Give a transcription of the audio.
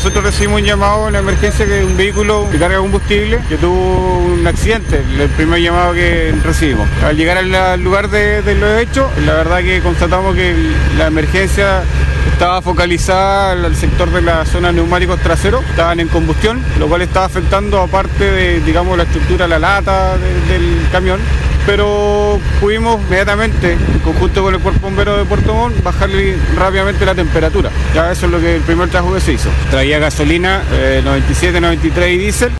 nosotros recibimos un llamado en emergencia que un vehículo de carga combustible que tuvo un accidente, el primer llamado que recibimos. Al llegar al lugar de, de los la verdad que constatamos que la emergencia estaba focalizada al sector de la zona de neumáticos traseros, estaban en combustión, lo cual estaba afectando aparte de, digamos, la estructura, la lata de, del camión, pero pudimos inmediatamente, en conjunto con el cuerpo bombero de Puerto Montt, bajarle rápidamente la temperatura. Ya eso es lo que el primer trabajo que se hizo. Traía gasolina eh, 97, 93 y diésel.